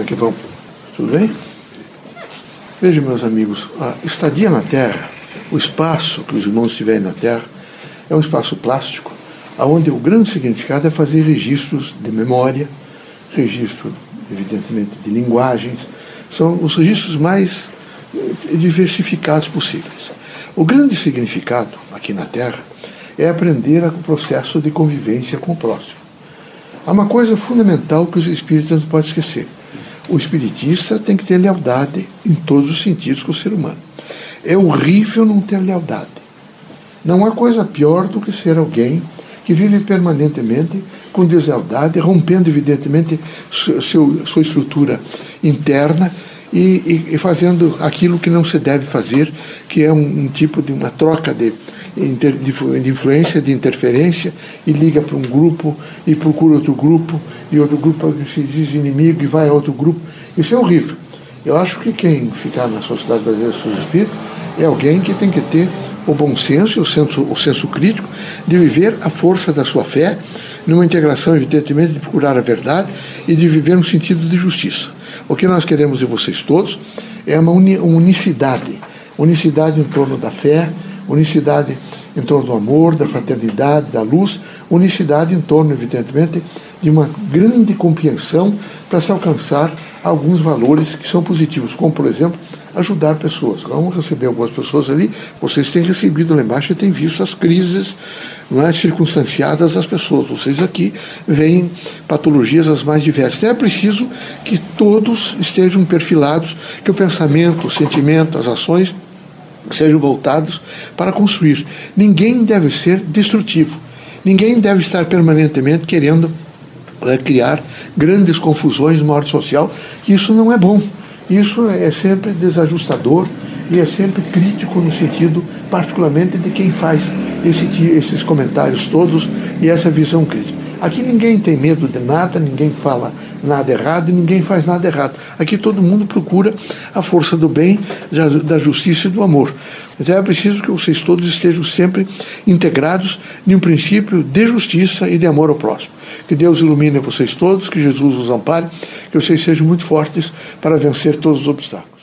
Como é que vão? Tudo bem? Vejam, meus amigos, a estadia na Terra, o espaço que os irmãos tiverem na Terra, é um espaço plástico, onde o grande significado é fazer registros de memória, registro, evidentemente, de linguagens, são os registros mais eh, diversificados possíveis. O grande significado aqui na Terra é aprender o processo de convivência com o próximo. Há uma coisa fundamental que os espíritas não podem esquecer. O espiritista tem que ter lealdade em todos os sentidos com o ser humano. É horrível não ter lealdade. Não há coisa pior do que ser alguém que vive permanentemente com deslealdade, rompendo, evidentemente, seu, sua estrutura interna e, e, fazendo aquilo que não se deve fazer, que é um, um tipo de uma troca de, de, influência, de interferência, e liga para um grupo e procura outro grupo, e outro grupo se diz inimigo e vai a outro grupo. Isso é horrível. Eu acho que quem ficar na Sociedade Brasileira dos Espíritos é alguém que tem que ter o bom senso, o senso, o senso crítico de viver a força da sua fé, numa integração, evidentemente, de procurar a verdade e de viver no sentido de justiça. O que nós queremos de vocês todos é uma unicidade unicidade em torno da fé, unicidade em torno do amor, da fraternidade, da luz, unicidade em torno, evidentemente, de uma grande compreensão para se alcançar alguns valores que são positivos, como, por exemplo, ajudar pessoas. Vamos receber algumas pessoas ali, vocês têm recebido lá embaixo e têm visto as crises não é, circunstanciadas das pessoas. Vocês aqui veem patologias as mais diversas. É preciso que todos estejam perfilados, que o pensamento, o sentimento, as ações sejam voltados para construir. Ninguém deve ser destrutivo. Ninguém deve estar permanentemente querendo é, criar grandes confusões no ordem social, isso não é bom. Isso é sempre desajustador e é sempre crítico no sentido, particularmente, de quem faz esse, esses comentários todos e essa visão crítica. Aqui ninguém tem medo de nada, ninguém fala nada errado e ninguém faz nada errado. Aqui todo mundo procura a força do bem, da justiça e do amor. Então é preciso que vocês todos estejam sempre integrados em um princípio de justiça e de amor ao próximo. Que Deus ilumine vocês todos, que Jesus os ampare, que vocês sejam muito fortes para vencer todos os obstáculos.